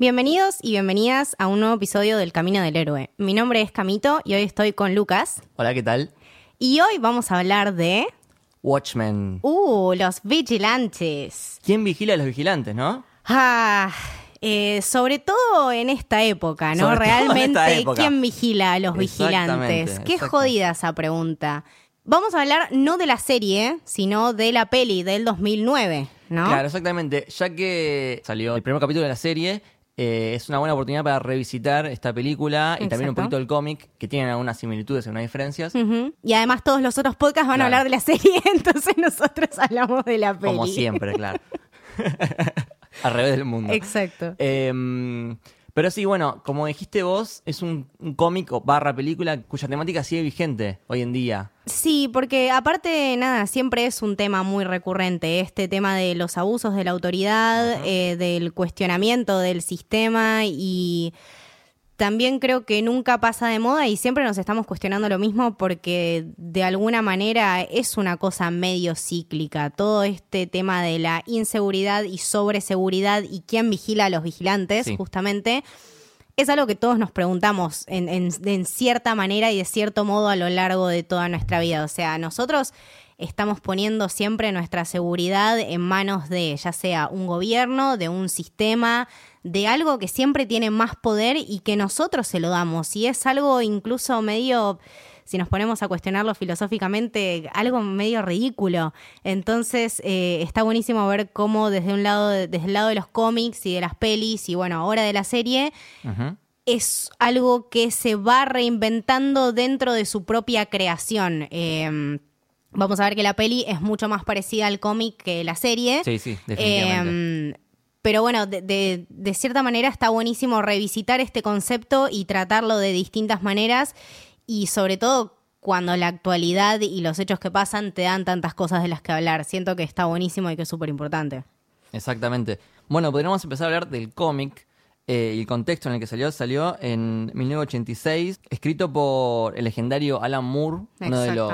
Bienvenidos y bienvenidas a un nuevo episodio del Camino del Héroe. Mi nombre es Camito y hoy estoy con Lucas. Hola, ¿qué tal? Y hoy vamos a hablar de... Watchmen. Uh, los vigilantes. ¿Quién vigila a los vigilantes, no? Ah, eh, sobre todo en esta época, ¿no? Sobre Realmente, época. ¿quién vigila a los vigilantes? Qué jodida esa pregunta. Vamos a hablar no de la serie, sino de la peli del 2009, ¿no? Claro, exactamente. Ya que salió el primer capítulo de la serie, eh, es una buena oportunidad para revisitar esta película y también un poquito del cómic, que tienen algunas similitudes y algunas diferencias. Y además todos los otros podcasts van a hablar de la serie, entonces nosotros hablamos de la peli. Como siempre, claro. Al revés del mundo. Exacto. Em, pero sí, bueno, como dijiste vos, es un, un cómic o barra película cuya temática sigue vigente hoy en día. Sí, porque aparte, nada, siempre es un tema muy recurrente, este tema de los abusos de la autoridad, eh, del cuestionamiento del sistema y también creo que nunca pasa de moda y siempre nos estamos cuestionando lo mismo porque de alguna manera es una cosa medio cíclica. Todo este tema de la inseguridad y sobreseguridad y quién vigila a los vigilantes, Sí. justamente, es algo que todos nos preguntamos en, en- en cierta manera y de cierto modo a lo largo de toda nuestra vida. O sea, nosotros estamos poniendo siempre nuestra seguridad en manos de ya sea un gobierno, de un sistema, de algo que siempre tiene más poder y que nosotros se lo damos. Y es algo incluso medio, si nos ponemos a cuestionarlo filosóficamente, algo medio ridículo. Entonces eh, está buenísimo ver cómo desde un lado, desde el lado de los cómics y de las pelis y bueno, ahora de la serie, es algo que se va reinventando dentro de su propia creación. Eh, vamos a ver que la peli es mucho más parecida al cómic que la serie. Sí, sí, definitivamente. Eh, pero bueno, de, de- de cierta manera está buenísimo revisitar este concepto y tratarlo de distintas maneras y sobre todo cuando la actualidad y los hechos que pasan te dan tantas cosas de las que hablar. Siento que está buenísimo y que es súper importante. Exactamente. Bueno, podríamos empezar a hablar del cómic eh, y el contexto en el que salió. Salió en 1986, escrito por el legendario Alan Moore, uno de los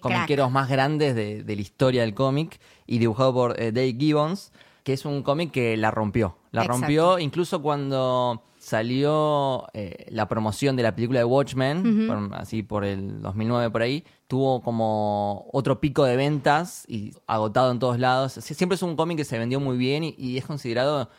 comiqueros más grandes de, de la historia del cómic, y dibujado por eh, Dave Gibbons, que es un cómic que la rompió. La Exacto. rompió incluso cuando salió eh, la promoción de la película de Watchmen, por- así por el 2009 por ahí, tuvo como otro pico de ventas y agotado en todos lados. Sie- Siempre es un cómic que se vendió muy bien y, y es considerado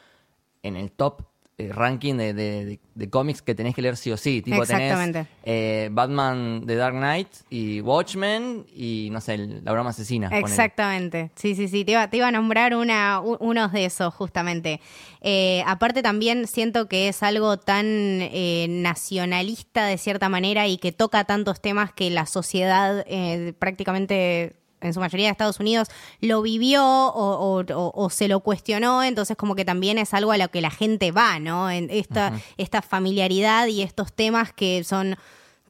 en el top eh, ranking de, de- de- de cómics que tenés que leer sí o sí. Tipo, Exactamente. tenés eh, Batman The Dark Knight y Watchmen y, no sé, el- La broma asesina. ponele. Exactamente, sí, sí, sí, te iba, te iba a nombrar una, u- unos de esos justamente. Eh, aparte también siento que es algo tan eh, nacionalista de cierta manera y que toca tantos temas que la sociedad prácticamente en su mayoría de Estados Unidos lo vivió o, o- o- o se lo cuestionó, entonces como que también es algo a lo que la gente va, ¿no? En esta, esta familiaridad y estos temas que son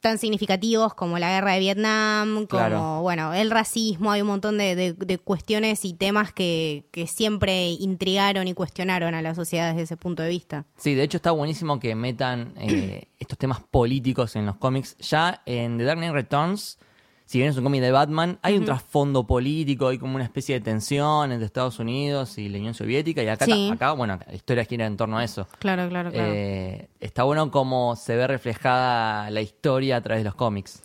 tan significativos como la guerra de Vietnam, como, Claro. bueno, el racismo, hay un montón de, de- de cuestiones y temas que, que siempre intrigaron y cuestionaron a la sociedad desde ese punto de vista. Sí, de hecho está buenísimo que metan eh, estos temas políticos en los cómics. Ya en The Dark Knight Returns, si bien es un cómic de Batman, hay un trasfondo político, hay como una especie de tensión entre Estados Unidos y la Unión Soviética. Y acá, Sí. acá bueno, la historia gira en torno a eso. Claro, claro, Eh, está bueno cómo se ve reflejada la historia a través de los cómics.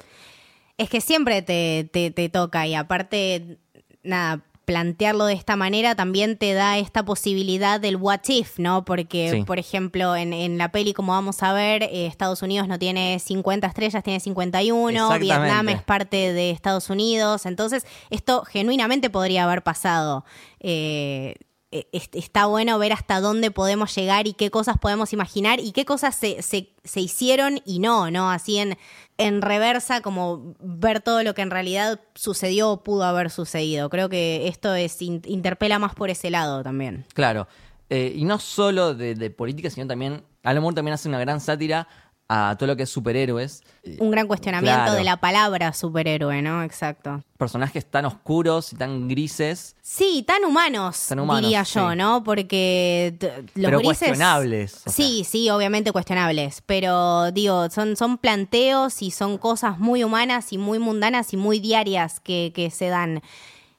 Es que siempre te, te, te toca y aparte, nada, plantearlo de esta manera también te da esta posibilidad del what if, ¿no? Porque, Sí. por ejemplo, en, en la peli, como vamos a ver, eh, Estados Unidos no tiene 50 estrellas, tiene 51, Exactamente. Vietnam es parte de Estados Unidos, entonces esto genuinamente podría haber pasado. Eh, es- está bueno ver hasta dónde podemos llegar y qué cosas podemos imaginar y qué cosas se, se, se hicieron y no, ¿no? Así en, en reversa, como ver todo lo que en realidad sucedió o pudo haber sucedido. Creo que esto es in- interpela más por ese lado también. Claro. Eh, y no solo de, de política, sino también. Alan Moore también hace una gran sátira a todo lo que es superhéroes. Eh, Un gran cuestionamiento Claro. de la palabra superhéroe, ¿no? Exacto. Personajes tan oscuros y tan grises, Sí, tan humanos, Tan humanos, diría yo. ¿no? Porque los pero grises... cuestionables. o sea. Sí, sí, obviamente cuestionables, pero digo, son, son planteos y son cosas muy humanas y muy mundanas y muy diarias que, que se dan.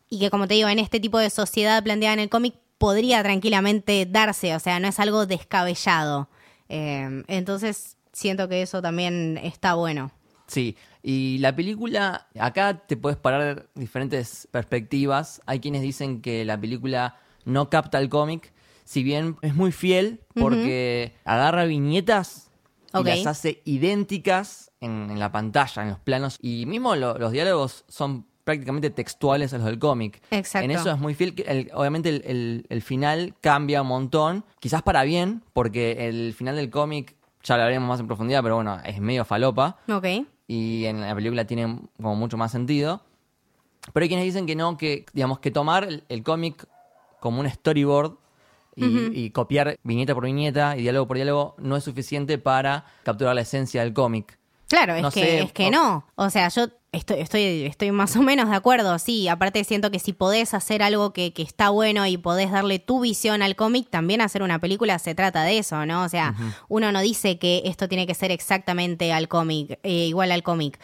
Y que como te digo, en este tipo de sociedad planteada en el cómic podría tranquilamente darse, o sea, no es algo descabellado. Eh, entonces, siento que eso también está bueno. Sí, y la película, acá te puedes parar diferentes perspectivas. Hay quienes dicen que la película no capta el cómic, si bien es muy fiel porque agarra viñetas y las hace idénticas en, en la pantalla, en los planos. Y mismo lo- los diálogos son prácticamente textuales a los del cómic. Exacto. En eso es muy fiel. el- obviamente el, el- el final cambia un montón, quizás para bien, porque el final del cómic, ya lo hablaremos más en profundidad, pero bueno, es medio falopa Ok. y en la película tiene como mucho más sentido. Pero hay quienes dicen que no, que digamos que tomar el, el cómic como un storyboard y, y copiar viñeta por viñeta y diálogo por diálogo no es suficiente para capturar la esencia del cómic. Claro, es que, sé, es que no. O sea, yo estoy, estoy, estoy más o menos de acuerdo, sí. Aparte siento que si podés hacer algo que, que está bueno y podés darle tu visión al cómic, también hacer una película se trata de eso, ¿no? O sea, uno no dice que esto tiene que ser exactamente al cómic, eh, igual al cómic.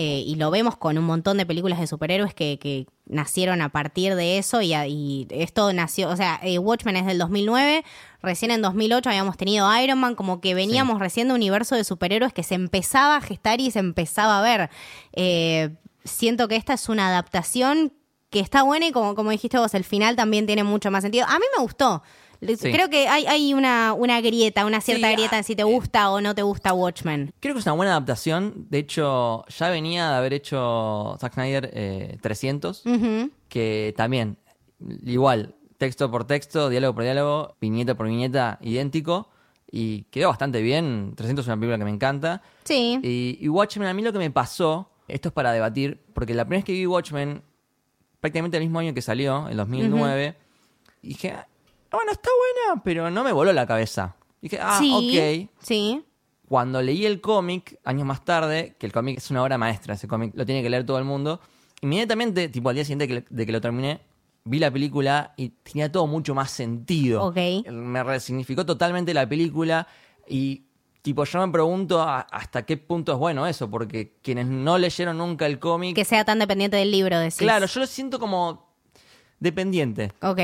Eh, y lo vemos con un montón de películas de superhéroes que, que nacieron a partir de eso y, y esto nació, o sea, eh, Watchmen es del 2009, recién en 2008 habíamos tenido Iron Man, como que veníamos recién de un universo de superhéroes que se empezaba a gestar y se empezaba a ver. Eh, siento que esta es una adaptación que está buena y como, como dijiste vos, el final también tiene mucho más sentido. A mí me gustó. Sí. Creo que hay, hay una, una grieta, una cierta Sí, grieta ah, en si te gusta o no te gusta Watchmen. Creo que es una buena adaptación. De hecho, ya venía de haber hecho Zack Snyder eh, 300, Ujú. que también, igual, texto por texto, diálogo por diálogo, viñeta por viñeta, idéntico. Y quedó bastante bien. 300 es una película que me encanta. Sí. Y, y Watchmen, a mí lo que me pasó, esto es para debatir, porque la primera vez que vi Watchmen, prácticamente el mismo año que salió, el 2009, dije, "Ah, bueno, está buena, pero no me voló la cabeza. Dije, ah, sí. ok. Sí. Cuando leí el cómic, años más tarde, que el cómic es una obra maestra, ese cómic lo tiene que leer todo el mundo, inmediatamente, tipo al día siguiente de que lo terminé, vi la película y tenía todo mucho más sentido. Ok. Me resignificó totalmente la película y tipo yo me pregunto a- hasta qué punto es bueno eso, porque quienes no leyeron nunca el cómic, Que sea tan dependiente del libro, decís. claro, yo lo siento como dependiente. Ok.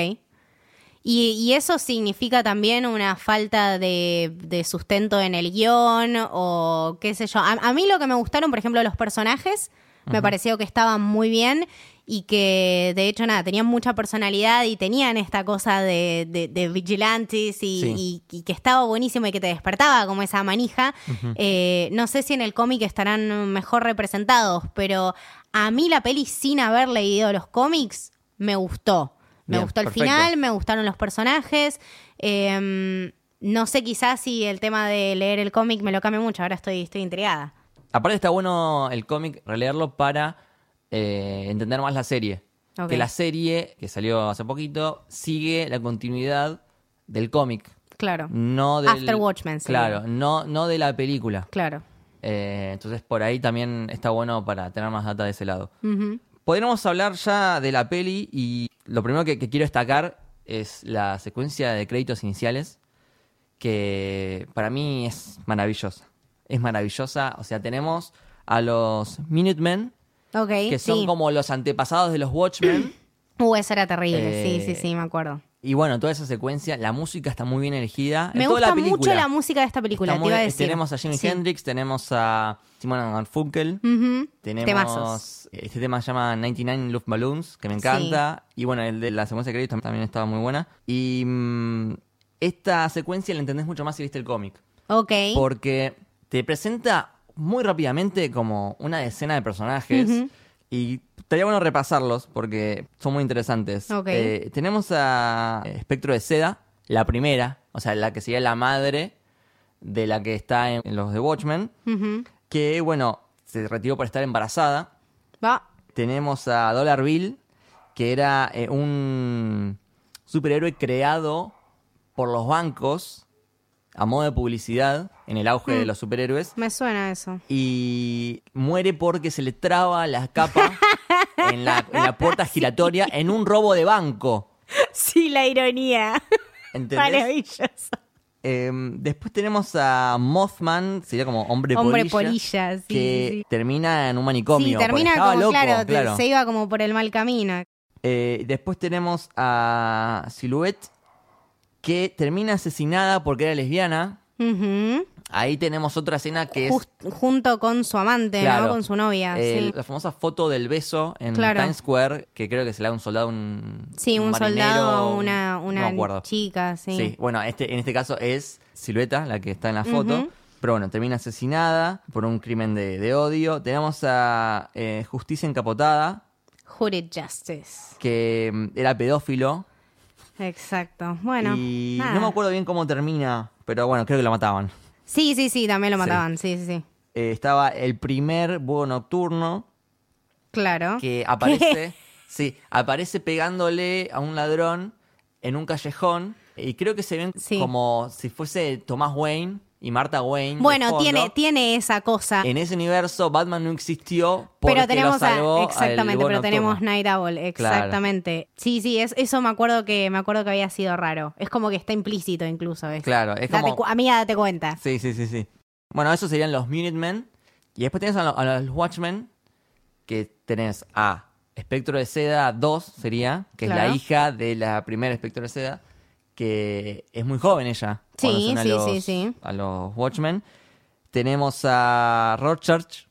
Y, y eso significa también una falta de, de sustento en el guion o qué sé yo. A, a mí lo que me gustaron, por ejemplo, los personajes, me pareció que estaban muy bien y que de hecho nada, tenían mucha personalidad y tenían esta cosa de, de, de vigilantes y, Sí. y- y que estaba buenísimo y que te despertaba como esa manija. Eh, no sé si en el cómic estarán mejor representados, pero a mí la peli sin haber leído los cómics me gustó. Me Bien, gustó el perfecto. final, me gustaron los personajes. eh, no sé quizás si el tema de leer el cómic me lo cambia mucho, ahora estoy, estoy intrigada. Aparte está bueno el cómic releerlo para eh, entender más la serie. Que la serie, que salió hace poquito, sigue la continuidad del cómic. Claro, No del, After Watchmen sería. Claro, no, no de la película. claro. Eh, entonces por ahí también está bueno para tener más data de ese lado. Podríamos hablar ya de la peli y lo primero que, que quiero destacar es la secuencia de créditos iniciales que para mí es maravillosa. Es maravillosa, o sea, tenemos a los Minutemen, Ok, que son sí. como los antepasados de los Watchmen. Uh, eso era terrible, Eh, sí, sí, sí, me acuerdo. Y bueno, toda esa secuencia, la música está muy bien elegida. en Me toda gusta la mucho la música de esta película, Está te muy- iba a decir. Tenemos a Jimi Sí. Hendrix, tenemos a Simon Garfunkel, Ujú. tenemos Temazos. este tema se llama 99 Luftballons, que me encanta, y bueno, el de la secuencia de créditos también estaba muy buena. Y mm, esta secuencia la entendés mucho más si viste el cómic, Ok. porque te presenta muy rápidamente como una decena de personajes Ujú. y estaría bueno repasarlos porque son muy interesantes. Eh, tenemos a Espectro de Seda, la primera, o sea, la que sería la madre de la que está en, en los de Watchmen, que bueno, se retiró por estar embarazada. Va. Tenemos a Dollar Bill, que era eh, un superhéroe creado por los bancos a modo de publicidad en el auge Mm. de los superhéroes Me suena eso. y muere porque se le traba la capa en la, en la puerta giratoria en un robo de banco. Sí, la ironía. ¿Entendés? Maravilloso. Eh, después tenemos a Mothman, sería como hombre, Hombre polilla, polilla, sí, que sí, termina en un manicomio. Sí, termina como, loco, claro, claro. se iba como por el mal camino. Eh, después tenemos a Silhouette, que termina asesinada porque era lesbiana. Ahí tenemos otra escena que es junto con su amante, Claro. ¿no? Con su novia. sí. la famosa foto del beso en Claro. Times Square, que creo que se le da un soldado, un Sí, un, marinero, soldado a una, una chica, sí. Sí, bueno, este, en este caso es Silueta, la que está en la foto. Pero bueno, termina asesinada por un crimen de, de odio. Tenemos a eh, Justicia Encapotada, Hooded Justice. que mm, era pedófilo. Exacto. Bueno. y nada. no me acuerdo bien cómo termina, pero bueno, creo que lo mataban. Sí, sí, sí, también lo mataban. Sí, sí, sí. Eh, estaba el primer búho nocturno Claro. que aparece, sí, aparece pegándole a un ladrón en un callejón y creo que se ven Sí. como si fuese Thomas Wayne y Martha Wayne. Bueno, tiene, tiene esa cosa. En ese universo Batman no existió porque Pero tenemos lo salvó a, exactamente, pero tenemos. Night Owl, exactamente. Sí, sí, es, eso me acuerdo que me acuerdo que había sido raro. Es como que está implícito incluso. ¿ves? Claro, es Date como... amiga, date cuenta. Sí, sí, sí, sí. Bueno, esos serían los Minutemen. Y después tenés a, lo- a los Watchmen, que tenés a Espectro de Seda 2, sería, que es la hija de la primera Espectro de Seda, que es muy joven ella. Sí, sí, los- sí, sí. A los Watchmen. Tenemos a Rorschach,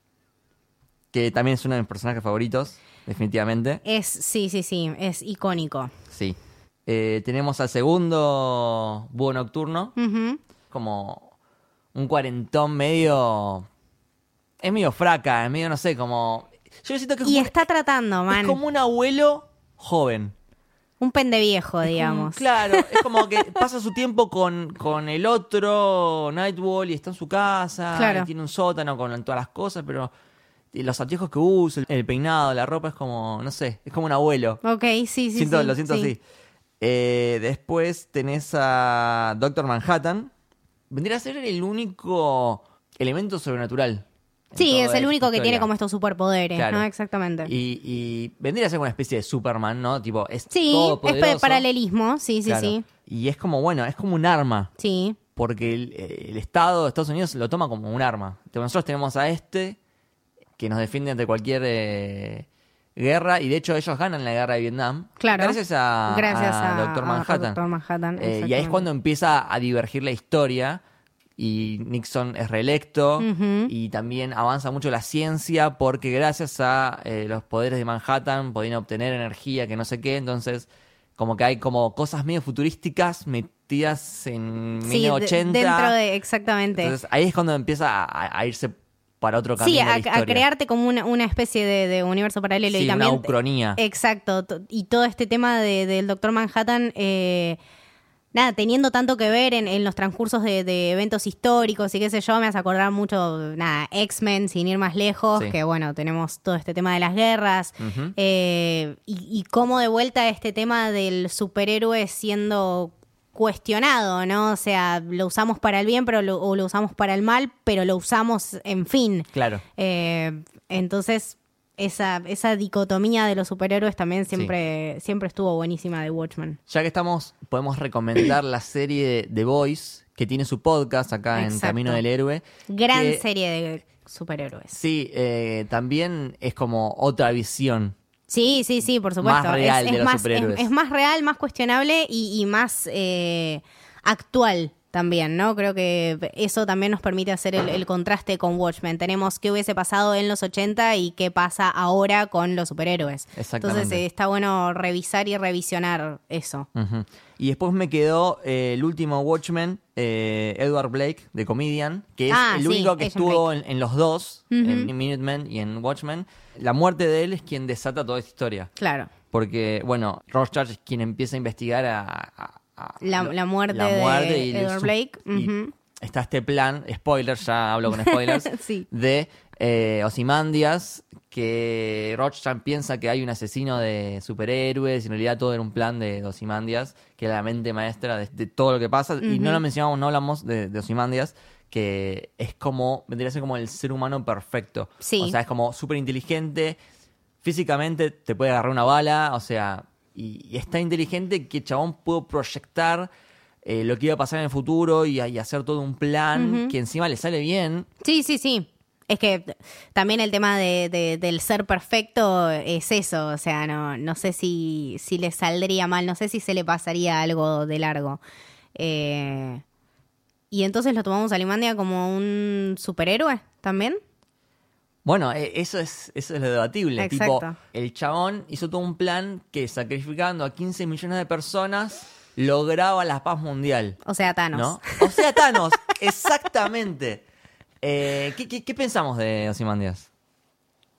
que también es uno de mis personajes favoritos, definitivamente. Es, sí, sí, sí, es icónico. Sí. Eh, tenemos al segundo Búho Nocturno, como un cuarentón medio. Es medio fraca, es medio, no sé, como. Yo siento que es, Y como, está tratando, es como un abuelo joven. Un pendeviejo, digamos. claro, es como que pasa su tiempo con, con el otro Nightwall y está en su casa. Claro. y tiene un sótano con todas las cosas, pero. los anteojos que usa, el, el peinado, la ropa es como, no sé, es como un abuelo. Ok, sí, sí, Siento- sí. lo siento sí. así. Eh, después tenés a Doctor Manhattan. Vendría a ser el único elemento sobrenatural. Sí, es el único que tiene como estos superpoderes, Claro. ¿no? Exactamente. Y, y vendría a ser una especie de Superman, ¿no? Tipo, es sí, todo es poderoso. paralelismo, sí, sí, Claro. sí. Y es como, bueno, es como un arma. Sí, Porque el, el Estado de Estados Unidos lo toma como un arma. Nosotros tenemos a este que nos defiende ante cualquier eh, guerra. Y de hecho, ellos ganan la guerra de Vietnam. claro. Gracias a, Gracias a a, Doctor a Manhattan. Doctor Manhattan, Eh, y ahí es cuando empieza a divergir la historia y Nixon es reelecto y también avanza mucho la ciencia porque gracias a eh, los poderes de Manhattan podían obtener energía que no sé qué, entonces como que hay como cosas medio futurísticas metidas en Sí, de- 1980. dentro de, exactamente. Entonces ahí es cuando empieza a, a irse para otro camino Sí, de la a, crearte como una, una especie de, de universo paralelo Sí, y una ucronía. Exacto, to- y todo este tema de- del Doctor Manhattan, eh, nada, teniendo tanto que ver en, en los transcursos de, de eventos históricos y qué sé yo, me hace acordar mucho, nada, X-Men, sin ir más lejos, Sí. que bueno, tenemos todo este tema de las guerras, eh, y, y cómo de vuelta este tema del superhéroe siendo cuestionado, ¿no? O sea, lo usamos para el bien pero lo, o lo usamos para el mal, pero lo usamos en fin. Claro. Eh, entonces, esa, esa dicotomía de los superhéroes también siempre, siempre estuvo buenísima de Watchmen. Ya que estamos, podemos recomendar la serie The Voice, que tiene su podcast acá en. Camino del Héroe. Gran que- serie de superhéroes. Sí, eh, también es como otra visión. Sí, sí, sí, por supuesto. Más real es, de es los más, superhéroes. Es, es más real, más cuestionable y, y más eh, actual también, ¿no? Creo que eso también nos permite hacer el, el contraste con Watchmen. Tenemos qué hubiese pasado en los 80 y qué pasa ahora con los superhéroes. Exactamente. Entonces está bueno revisar y revisionar eso. Y después me quedó eh, el último Watchmen, eh, Edward Blake, de Comedian, que es Ah, el sí, único que estuvo en, en los dos, en Minutemen y en Watchmen. La muerte de él es quien desata toda esta historia. Claro. Porque, bueno, Rorschach es quien empieza a investigar a, a- a- La- muerte de Edward Blake, está este plan, spoiler, ya hablo con spoilers, Sí. de eh, Ozymandias, que Rorschach piensa que hay un asesino de superhéroes, y en realidad todo era un plan de Ozymandias, que era la mente maestra de, de todo lo que pasa, y no lo mencionamos, no hablamos de, de Ozymandias, que es como, vendría a ser como el ser humano perfecto. Sí. O sea, es como súper inteligente, físicamente te puede agarrar una bala, o sea, y, y es tan inteligente que Chabón pudo proyectar eh, lo que iba a pasar en el futuro y, y hacer todo un plan que encima le sale bien. Sí, sí, sí. Es que también el tema de, de- del ser perfecto es eso, o sea, no, no sé si, si le saldría mal, no sé si se le pasaría algo de largo. Eh, y entonces lo tomamos a Limandia como un superhéroe también. Bueno, e- eso es, eso es lo debatible. Exacto. Tipo, el chabón hizo todo un plan que sacrificando a 15 millones de personas lograba la paz mundial. O sea, Thanos. ¿No? O sea, Thanos, exactamente. Eh, ¿qué, qué, qué pensamos de Ozymandias?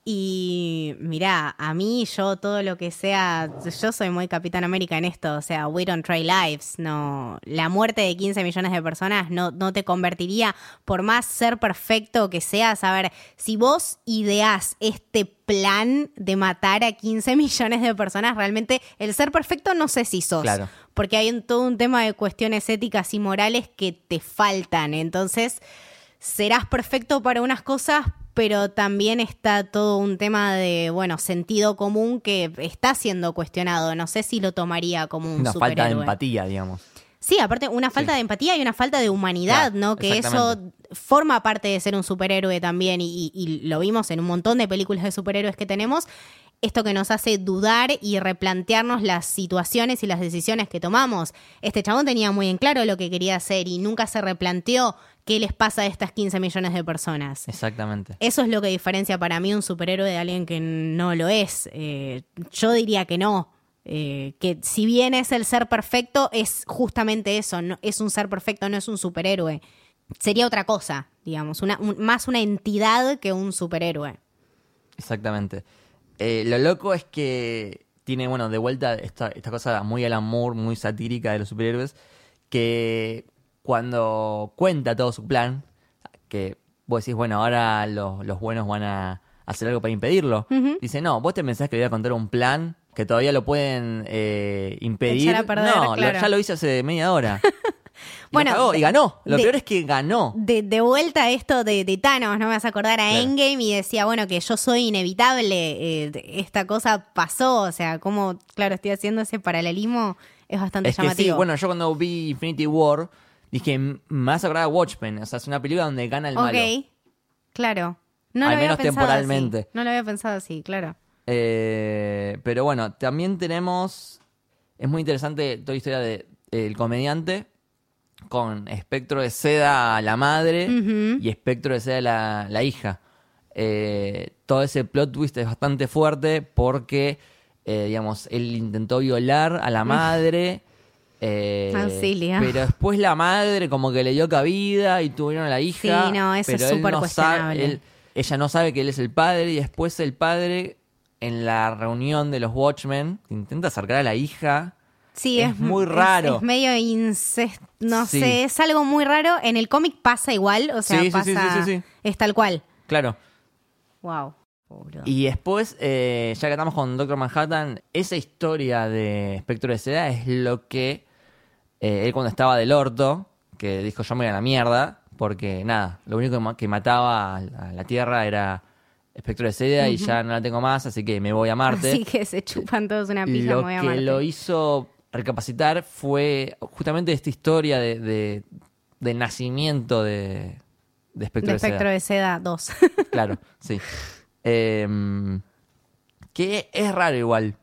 Y mirá, a mí yo todo lo que sea, yo soy muy Capitán América en esto, o sea, we don't try lives, no, la muerte de 15 millones de personas no, no te convertiría, por más ser perfecto que seas, a ver, si vos ideás este plan de matar a 15 millones de personas, realmente el ser perfecto no sé si sos, Claro. porque hay un, todo un tema de cuestiones éticas y morales que te faltan, entonces serás perfecto para unas cosas, pero también está todo un tema de, bueno, sentido común que está siendo cuestionado. No sé si lo tomaría como un Una falta de empatía, digamos. Sí, aparte, una falta Sí. de empatía y una falta de humanidad, ¿no? Que eso forma parte de ser un superhéroe también, y, y- y lo vimos en un montón de películas de superhéroes que tenemos. Esto que nos hace dudar y replantearnos las situaciones y las decisiones que tomamos. Este chabón tenía muy en claro lo que quería hacer y nunca se replanteó qué les pasa a estas 15 millones de personas. Exactamente. Eso es lo que diferencia para mí un superhéroe de alguien que no lo es. Eh, yo diría que no. Eh, que si bien es el ser perfecto, es justamente eso. No, es un ser perfecto, no es un superhéroe. Sería otra cosa, digamos. Una, un- más una entidad que un superhéroe. Exactamente. Eh, lo loco es que tiene, bueno, de vuelta esta, esta cosa muy al amor, muy satírica de los superhéroes, que cuando cuenta todo su plan, que vos decís, bueno, ahora los, los buenos van a hacer algo para impedirlo. Dice, no, vos te pensás que le voy a contar un plan que todavía lo pueden eh, impedir. A perder, no, lo- claro. ya lo hice hace media hora. Y Bueno, y ganó. Lo de- peor es que ganó. De, de vuelta a esto de, de Thanos, no me vas a acordar a Claro. Endgame y decía, bueno, que yo soy inevitable, eh, esta cosa pasó, o sea, como, claro, estoy haciendo ese paralelismo, es bastante Es que llamativo. sí, bueno, yo cuando vi Infinity War dije, "M- me vas a acordar a Watchmen. O sea, es una película donde gana el malo. Ok, claro. No Al lo había menos pensado temporalmente. así. No lo había pensado así, claro. Eh, pero bueno, también tenemos. Es muy interesante toda la historia de- del comediante con espectro de seda a la madre y espectro de seda a la, la hija. Eh, todo ese plot twist es bastante fuerte porque, eh, digamos, él intentó violar a la madre. eh, Auxilio. pero después la madre como que le dio cabida y tuvieron a la hija. Sí, no, eso es pero súper no cuestionable. sabe- él- ella no sabe que él es el padre y después el padre en la reunión de los Watchmen intenta acercar a la hija. Sí, Es es, muy raro. Es, medio incesto, no Sí. sé, es algo muy raro. En el cómic pasa igual, o sea, Sí, pasa, sí, sí, sí, sí. es tal cual. Claro. Wow. Y después, eh, ya que estamos con Doctor Manhattan, esa historia de Espectro de Seda es lo que eh, él cuando estaba del orto, que dijo yo me voy a la mierda, porque nada, lo único que, ma- que mataba a la Tierra era Espectro de Seda y ya no la tengo más, así que me voy a Marte. Así que se chupan todos una pija, lo me voy a que Marte. lo hizo recapacitar fue justamente esta historia de, de- nacimiento de, de Espectro de espectro de seda 2. Claro, sí. Em, que es raro igual.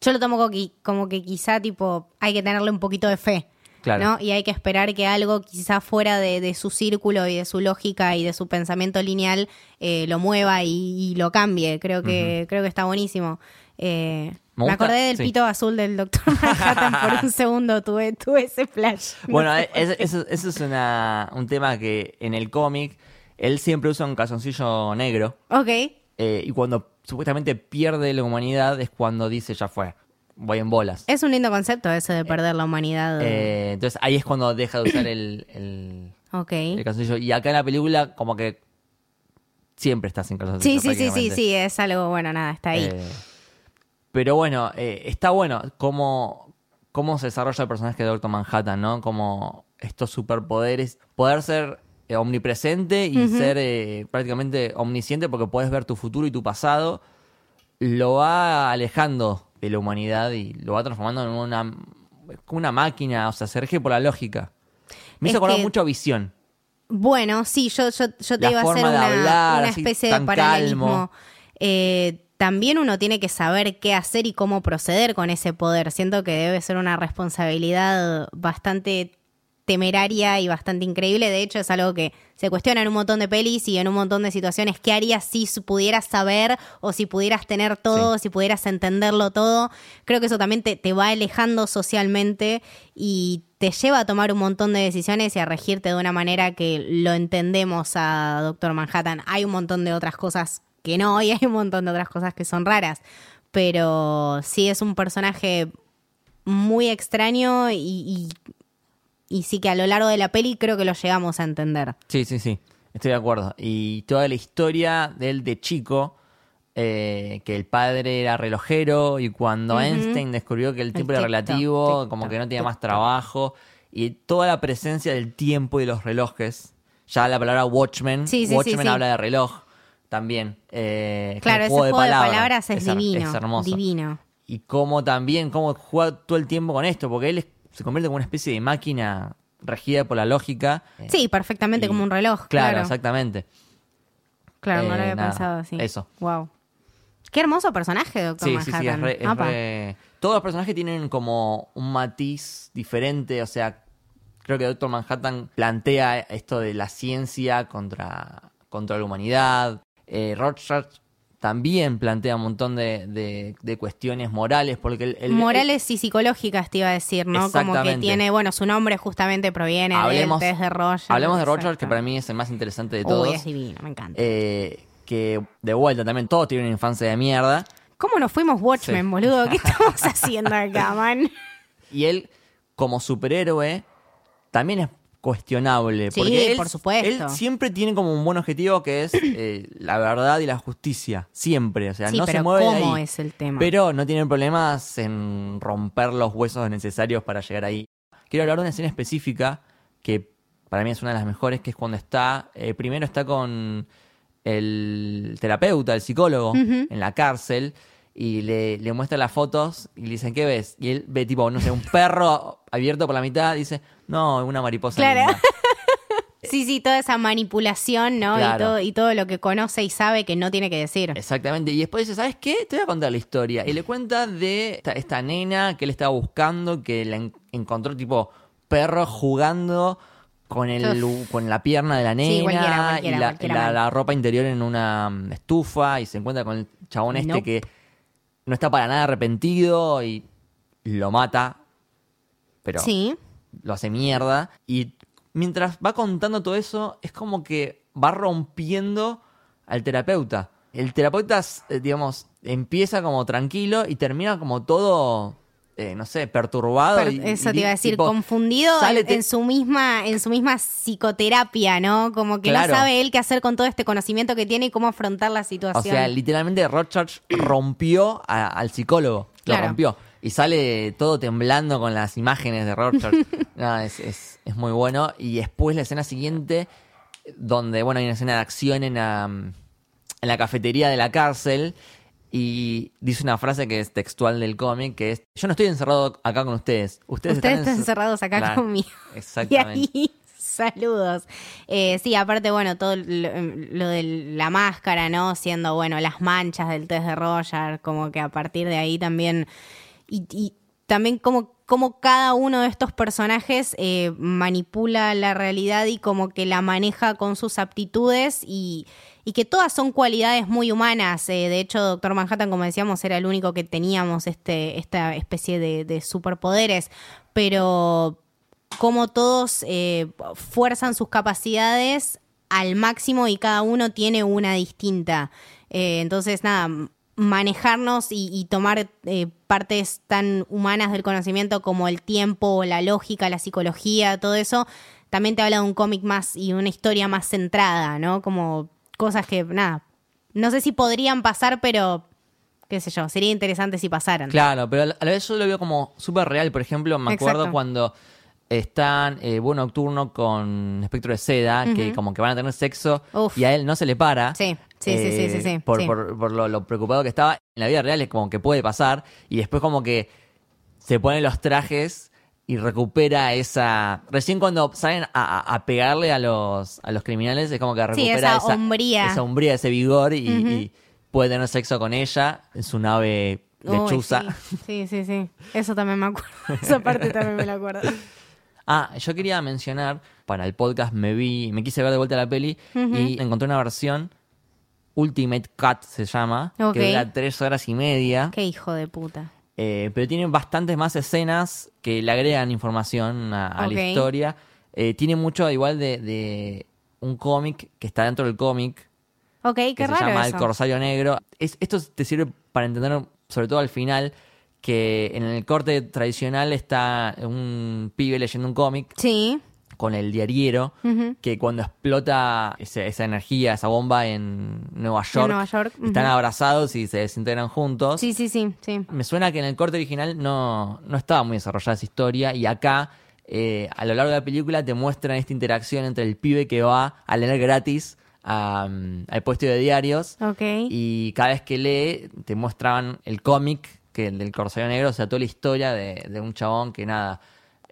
Yo lo tomo como que, como que quizá, tipo, hay que tenerle un poquito de fe. Claro. ¿no? Y hay que esperar que algo quizá fuera de, de su círculo y de su lógica y de su pensamiento lineal eh, lo mueva y, y lo cambie. Creo que, creo que está buenísimo. Eh, Me acordé del sí. pito azul del Doctor Manhattan por un segundo, tuve, tuve ese flash. No Bueno, sé eh, qué. eso, eso es una, un tema que en el cómic él siempre usa un calzoncillo negro Ok, eh, y cuando supuestamente pierde la humanidad es cuando dice ya fue, voy en bolas. es un lindo concepto ese de perder la humanidad. Eh, entonces ahí es cuando deja de usar el, el, ok. el calzoncillo. Y acá en la película como que siempre está sin calzoncillo. Sí, sí, sí, sí, sí, es algo, bueno, nada, está ahí. Eh, pero bueno, eh, está bueno cómo, cómo se desarrolla el personaje de Doctor Manhattan, ¿no? Como estos superpoderes, poder ser omnipresente y ser prácticamente omnisciente porque puedes ver tu futuro y tu pasado, lo va alejando de la humanidad y lo va transformando en una, como una máquina, o sea, se rige por la lógica. Me hizo acordar que- mucho a Visión. Bueno, sí, yo, yo, yo te La iba a hacer una, hablar, una así, especie de paralelismo. Eh, también uno tiene que saber qué hacer y cómo proceder con ese poder. Siento que debe ser una responsabilidad bastante temeraria y bastante increíble. De hecho, es algo que se cuestiona en un montón de pelis y en un montón de situaciones. ¿Qué harías si pudieras saber o si pudieras tener todo, si pudieras entenderlo todo? Creo que eso también te, te va alejando socialmente y te lleva a tomar un montón de decisiones y a regirte de una manera que lo entendemos a Doctor Manhattan. Hay un montón de otras cosas que no y hay un montón de otras cosas que son raras. Pero sí es un personaje muy extraño y, y, sí que a lo largo de la peli creo que lo llegamos a entender. Sí, sí, sí, estoy de acuerdo. Y toda la historia de él de chico, eh, que el padre era relojero y cuando Einstein descubrió que el tiempo era relativo, como que no tenía más trabajo, y toda la presencia del tiempo y los relojes, ya la palabra Watchmen, Watchmen habla de reloj también. Eh, claro, ese juego, de, palabras, es, divino. Es hermoso. Divino y cómo también, cómo juega todo el tiempo con esto, porque él se convierte en una especie de máquina regida por la lógica. Sí, perfectamente como un reloj. Claro, exactamente. Claro, no lo había eh, pensado así. Eso. Wow. Qué hermoso personaje, Doctor sí, Sí, sí, es Todos los personajes tienen como un matiz diferente, o sea, creo que Doctor Manhattan plantea esto de la ciencia contra, contra la humanidad. Eh, también plantea un montón de, cuestiones morales, porque el, morales y psicológicas te iba a decir, ¿no? Como que tiene, bueno, su nombre justamente proviene hablemos, de, de Roger. Hablemos de Roger, que para mí es el más interesante de todos. Uy, es divino, me encanta. Eh, que de vuelta también todos tienen una infancia de mierda. ¿Cómo nos fuimos Watchmen, boludo? ¿Qué estamos haciendo acá, man? Y él, como superhéroe, también es cuestionable. porque él, por supuesto. Él siempre tiene como un buen objetivo que es eh, la verdad y la justicia. Siempre. O sea, no se mueve. ¿Cómo es el tema? Pero no tiene problemas en romper los huesos necesarios para llegar ahí. Quiero hablar de una escena específica que para mí es una de las mejores, que es cuando está. Eh, primero está con el terapeuta, el psicólogo, en la cárcel y le, le muestra las fotos y le dicen, ¿qué ves? Y él ve tipo, no sé, un perro abierto por la mitad, dice, no, una mariposa. Claro. sí, sí, toda esa manipulación, ¿no? Y, todo, y todo lo que conoce y sabe que no tiene que decir. Exactamente. Y después dice, ¿sabes qué? Te voy a contar la historia. Y le cuenta de esta, nena que él estaba buscando, que la encontró tipo perro jugando con el con la pierna de la nena y la, ropa interior en una estufa y se encuentra con el chabón este que no está para nada arrepentido y lo mata, pero lo hace mierda. Y mientras va contando todo eso, es como que va rompiendo al terapeuta. El terapeuta, eh, digamos, empieza como tranquilo y termina como todo eh, no sé, perturbado. eso te iba a decir, confundido en, su misma, en su misma psicoterapia, ¿no? Como que no sabe él qué hacer con todo este conocimiento que tiene y cómo afrontar la situación. O sea, literalmente Rothschild rompió al psicólogo, lo rompió. Y sale todo temblando con las imágenes de no, es, es, es, muy bueno. Y después la escena siguiente, donde, bueno, hay una escena de acción en en la cafetería de la cárcel y dice una frase que es textual del cómic, que es, yo no estoy encerrado acá con ustedes. Ustedes, están, encerrados acá conmigo. Exactamente. Y ahí, saludos. Eh, sí, aparte, bueno, todo lo, de la máscara, ¿no? Siendo, bueno, las manchas del test de Roger, como que a partir de ahí también... Y, también como, como cada uno de estos personajes eh, manipula la realidad y como que la maneja con sus aptitudes y y que todas son cualidades muy humanas. Eh, de hecho, Doctor Manhattan, como decíamos, era el único que teníamos este, esta especie de, superpoderes, pero como todos eh, fuerzan sus capacidades al máximo y cada uno tiene una distinta. Eh, entonces, nada, manejarnos y, tomar partes tan humanas del conocimiento como el tiempo, la lógica, la psicología, todo eso, también te habla de un cómic más y una historia más centrada, ¿no? Como cosas que, nada, no sé si podrían pasar, pero qué sé yo, sería interesante si pasaran. Claro, pero a la vez yo lo veo como súper real. Por ejemplo, me acuerdo cuando están eh, Buen Nocturno con Espectro de Seda, que como que van a tener sexo y a él no se le para. Sí, sí, sí, sí, sí, Por, por, lo, preocupado que estaba. En la vida real es como que puede pasar y después como que se ponen los trajes y recupera esa. Recién cuando salen a, pegarle a los, a los criminales, es como que recupera esa, esa, hombría. Esa hombría, ese vigor y, puede tener sexo con ella en su nave lechuza. Sí. sí, sí, Eso también me acuerdo. esa parte también me la acuerdo. Ah, yo quería mencionar, para el podcast me vi, me quise ver de vuelta la peli y encontré una versión Ultimate Cut se llama, que dura tres horas y media. Qué hijo de puta. Eh, pero tiene bastantes más escenas que le agregan información a, la historia. Eh, tiene mucho igual de, de un cómic que está dentro del cómic, Ok, qué que se llama eso. El Corsario Negro. Es- esto te sirve para entender, sobre todo al final, que en el corte tradicional está un pibe leyendo un cómic Sí. Con el diariero, que cuando explota ese- esa energía, esa bomba en Nueva York, Nueva York, están abrazados y se desintegran juntos. Sí, sí, sí, sí. Me suena que en el corte original no, no estaba muy desarrollada esa historia y acá eh, a lo largo de la película te muestran esta interacción entre el pibe que va a leer gratis a, mm, al puesto de diarios y cada vez que lee te muestraban el cómic que el del Corsario Negro, o sea, toda la historia de, de un chabón que nada,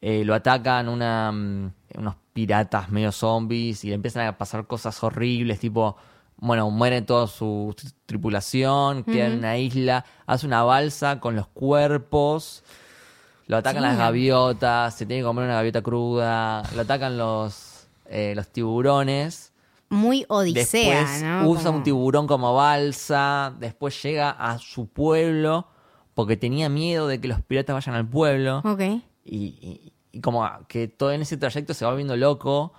eh, lo atacan una, mm, unos piratas medio zombies y le empiezan a pasar cosas horribles, tipo, bueno, muere toda su tri- tripulación, queda en una isla, hace una balsa con los cuerpos, lo atacan las gaviotas, se tiene que comer una gaviota cruda, lo atacan los, eh, los tiburones. Muy odisea, Después ¿no? usa Como- un tiburón como balsa. Después llega a su pueblo porque tenía miedo de que los piratas vayan al pueblo. Ok. Y, y- y como que todo en ese trayecto se va viendo loco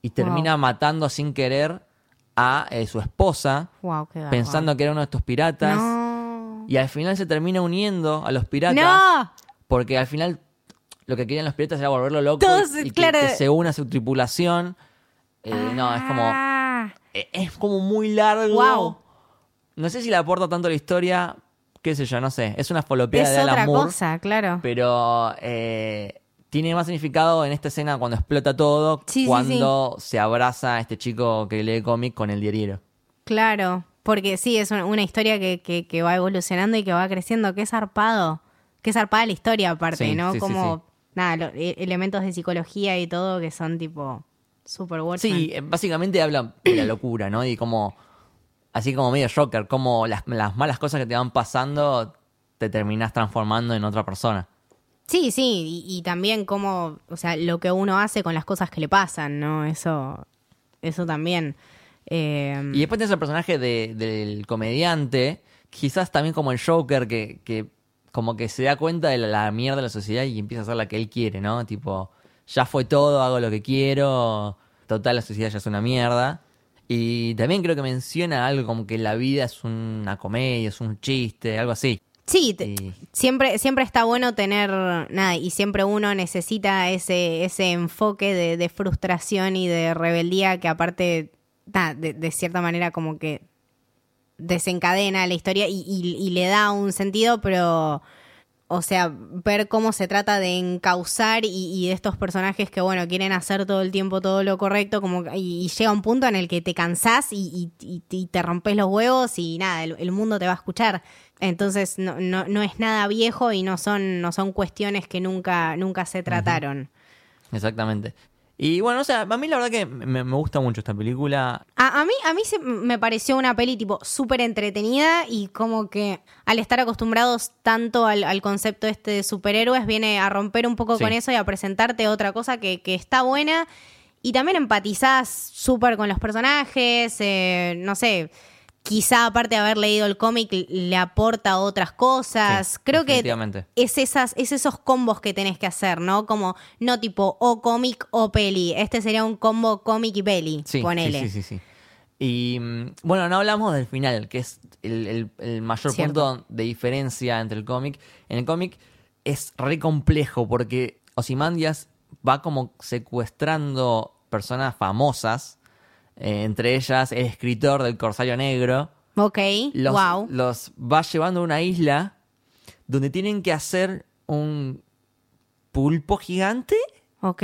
y termina matando sin querer a eh, su esposa, Wow, qué garrón. pensando que era uno de estos piratas. No. Y al final se termina uniendo a los piratas. ¡No! Porque al final lo que querían los piratas era volverlo loco Todos, y que- claro. que, se una a su tripulación. Eh, No, es como. Ah. Eh, Es como muy largo. Wow. No sé si le aporta tanto a la historia, qué sé yo, no sé. Es una folopeada Es de Alan otra Moore, cosa, claro. pero eh, tiene más significado en esta escena cuando explota todo, Sí, sí, cuando se abraza a este chico que lee cómic con el diario. Claro. Porque sí, es una, una historia que, que, que va evolucionando y que va creciendo. Qué zarpado. Qué zarpada la historia, aparte, ¿no? Como, nada, lo- e- elementos de psicología y todo que son tipo super Watchmen. Sí, eh, básicamente habla de la locura, ¿no? Y como, así como medio Joker, como las, las malas cosas que te van pasando te terminas transformando en otra persona. Sí, sí, y, también como, o sea, lo que uno hace con las cosas que le pasan, ¿no? Eso, eso también. Eh, Y después tenés el personaje de- del comediante, quizás también como el Joker, que, que como que se da cuenta de la, la mierda de la sociedad y empieza a hacer la que él quiere, ¿no? Tipo, ya fue todo, hago lo que quiero, total la sociedad ya es una mierda. Y también creo que menciona algo como que la vida es una comedia, es un chiste, algo así. Sí, te- Y- siempre, siempre está bueno tener, nada, y siempre uno necesita ese, ese enfoque de, de frustración y de rebeldía que aparte, nada, de, de cierta manera como que desencadena la historia y, y- y le da un sentido, pero, o sea, ver cómo se trata de encauzar y, y de estos personajes que, bueno, quieren hacer todo el tiempo todo lo correcto, como y, llega un punto en el que te cansás y, y- y- y te rompes los huevos y nada, el, el mundo te va a escuchar. Entonces no, no, no es nada viejo y no son, no son cuestiones que nunca, nunca se trataron. Exactamente. Y bueno, o sea, a mí la verdad que me, me gusta mucho esta película. A, a mí, a mí se, me pareció una peli tipo súper entretenida y como que al estar acostumbrados tanto al, al concepto este de superhéroes viene a romper un poco Sí. con eso y a presentarte otra cosa que, que está buena y también empatizás súper con los personajes, eh, no sé, quizá aparte de haber leído el cómic le aporta otras cosas, Sí, creo que es esas, es esos combos que tenés que hacer, ¿no? Como no tipo o cómic o peli, este sería un combo cómic y peli, Sí, ponele. sí, sí, sí, sí. Y mm, bueno, no hablamos del final, que es el, el- el mayor Cierto. punto de diferencia entre el cómic. En el cómic es re complejo porque Ozymandias va como secuestrando personas famosas, eh, entre ellas el escritor del Corsario Negro. Ok, Los, wow. los va llevando a una isla donde tienen que hacer un pulpo gigante Ok.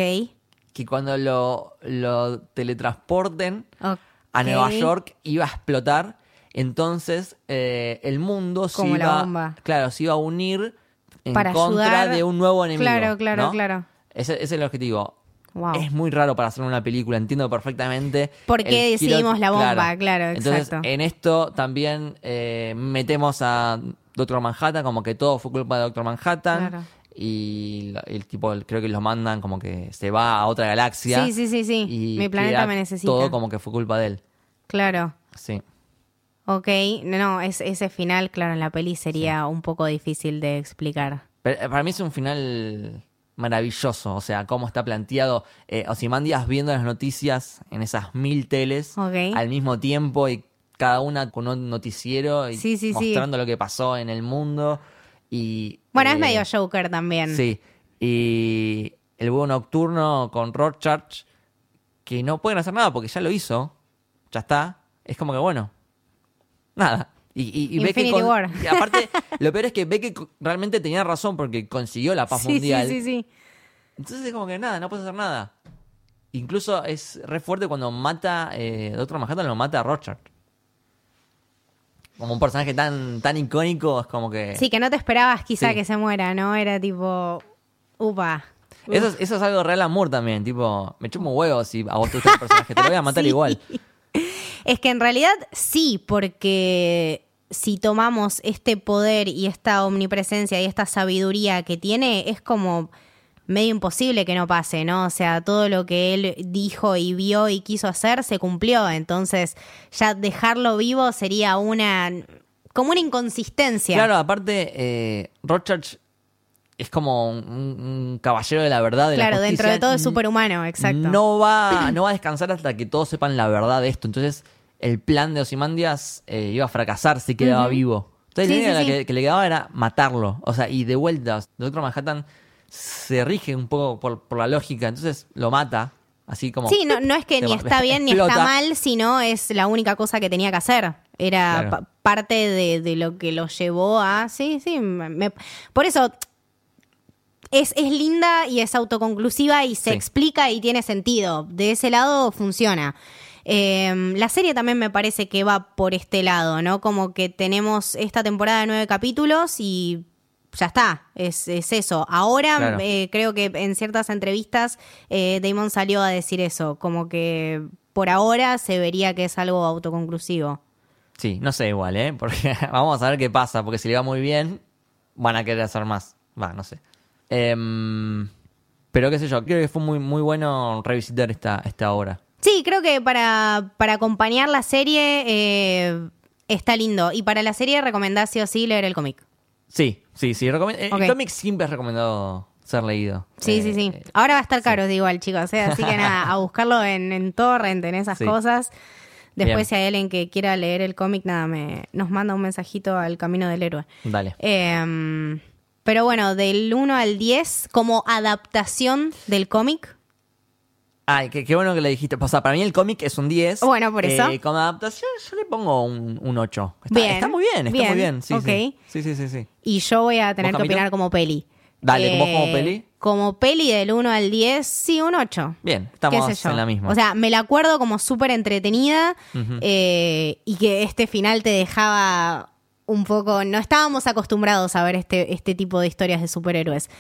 que cuando lo, lo teletransporten a Nueva York iba a explotar. Entonces eh, el mundo se Como iba, claro, se iba a unir en Para contra ayudar- de un nuevo enemigo. Claro, claro, ¿no? claro. Ese, ese es el objetivo. Wow. Es muy raro para hacer una película, entiendo perfectamente. ¿Por qué decidimos la bomba? Claro, Entonces, exacto. en esto también eh, metemos a Doctor Manhattan, como que todo fue culpa de Doctor Manhattan. Claro. y el tipo creo que los mandan como que se va a otra galaxia. Sí, sí, sí, sí. Y Mi planeta me necesita. Todo como que fue culpa de él. Claro. Sí. Ok, no, es, ese final, claro, en la peli sería un poco difícil de explicar. Pero eh, para mí es un final maravilloso, o sea, cómo está planteado. Eh, Ozymandias viendo las noticias en esas mil teles al mismo tiempo y cada una con un noticiero y Sí, sí, sí. mostrando lo que pasó en el mundo. Y, Bueno, es eh, medio Joker también. Sí, y el búho nocturno con Rorschach, que no pueden hacer nada porque ya lo hizo, ya está. Es como que bueno, nada. Y, y- y ve que con- War. y aparte, lo peor es que ve que realmente tenía razón porque consiguió la paz sí, mundial. sí, sí, sí. Entonces es como que nada, no puedes hacer nada. Incluso es re fuerte cuando mata, eh, Doctor Manhattan lo mata a Rorschach. Como un personaje tan, tan icónico, es como que... Sí, que no te esperabas quizá Sí. que se muera, ¿no? Era tipo, upa. Eso, es- eso es algo real amor también, tipo, me chupo un huevo si a vos te gusta el personaje, te lo voy a matar Sí. igual. Es que en realidad sí, porque si tomamos este poder y esta omnipresencia y esta sabiduría que tiene, es como medio imposible que no pase, ¿no? O sea, todo lo que él dijo y vio y quiso hacer se cumplió. Entonces, ya dejarlo vivo sería una. como una inconsistencia. Claro, aparte, eh, Rorschach es como un, un caballero de la verdad. De la Claro, dentro de todo es superhumano, exacto. No va, no va a descansar hasta que todos sepan la verdad de esto. Entonces, el plan de Ozymandias eh, iba a fracasar si quedaba vivo. Entonces, Sí, la sí, sí. Que, que le quedaba era matarlo. O sea, y de vuelta, Doctor Manhattan se rige un poco por, por la lógica. Entonces, lo mata. Así como. Sí, no, no es que ni está bien ni está mal, sino es la única cosa que tenía que hacer. Era Claro. pa- parte de, de lo que lo llevó a... Sí, sí. me- me- por eso es, es linda y es autoconclusiva y se Sí. explica y tiene sentido. De ese lado funciona. Eh, la serie también me parece que va por este lado, ¿no? Como que tenemos esta temporada de nueve capítulos y ya está, es, es eso. Ahora Claro. eh, creo que en ciertas entrevistas eh, Damon salió a decir eso, como que por ahora se vería que es algo autoconclusivo. Sí, no sé igual, ¿eh? Porque vamos a ver qué pasa, porque si le va muy bien, van a querer hacer más. Va, no sé. Em, pero qué sé yo, creo que fue muy, muy bueno revisitar esta, esta obra. Sí, creo que para, para acompañar la serie eh, está lindo. Y para la serie recomendás sí o sí leer el cómic. Sí, sí, sí. eh. El cómic siempre es recomendado ser leído. Sí, Eh, sí, sí. eh, Ahora va a estar caro, igual, chicos. ¿eh? Así que nada, a buscarlo en, en Torrent, en esas Sí. cosas. Después, Bien. si hay alguien que quiera leer el cómic, nada, me, nos manda un mensajito al Camino del Héroe. Dale. Eh, pero bueno, del 1 al 10, como adaptación del cómic. Ay, qué, qué bueno que le dijiste. O sea, para mí el cómic es un 10. Bueno, por eso. Eh, como adaptación yo le pongo un, un 8. Está, Bien, está muy bien, está bien, muy bien. Sí, ok. sí. sí, sí, sí, sí. Y yo voy a tener ¿Vos, que opinar como peli. Dale, ¿vos como peli? Como peli del 1 al 10, sí, un 8. Bien, estamos en la misma. O sea, me la acuerdo como súper entretenida eh, y que este final te dejaba un poco... No estábamos acostumbrados a ver este, este tipo de historias de superhéroes.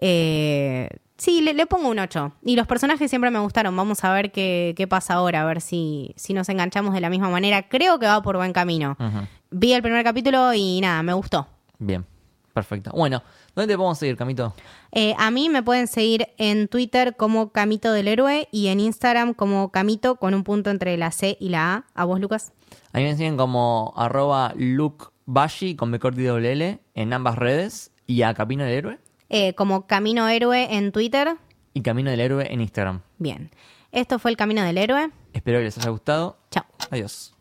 Eh, sí, le, le pongo un 8. Y los personajes siempre me gustaron. Vamos a ver qué, qué pasa ahora, a ver si, si nos enganchamos de la misma manera. Creo que va por buen camino. Vi el primer capítulo y nada, me gustó. Bien, perfecto. Bueno, ¿dónde te podemos seguir, Camito? Eh, a mí me pueden seguir en Twitter como Camito del Héroe y en Instagram como Camito con un punto entre la C y la A. ¿A vos, Lucas? A mí me siguen como arroba lukebashi con B corta y doble L en ambas redes y a Camino del Héroe Eh, como Camino Héroe en Twitter. y Camino del Héroe en Instagram. Bien. Esto fue el Camino del Héroe. Espero que les haya gustado. Chao. Adiós.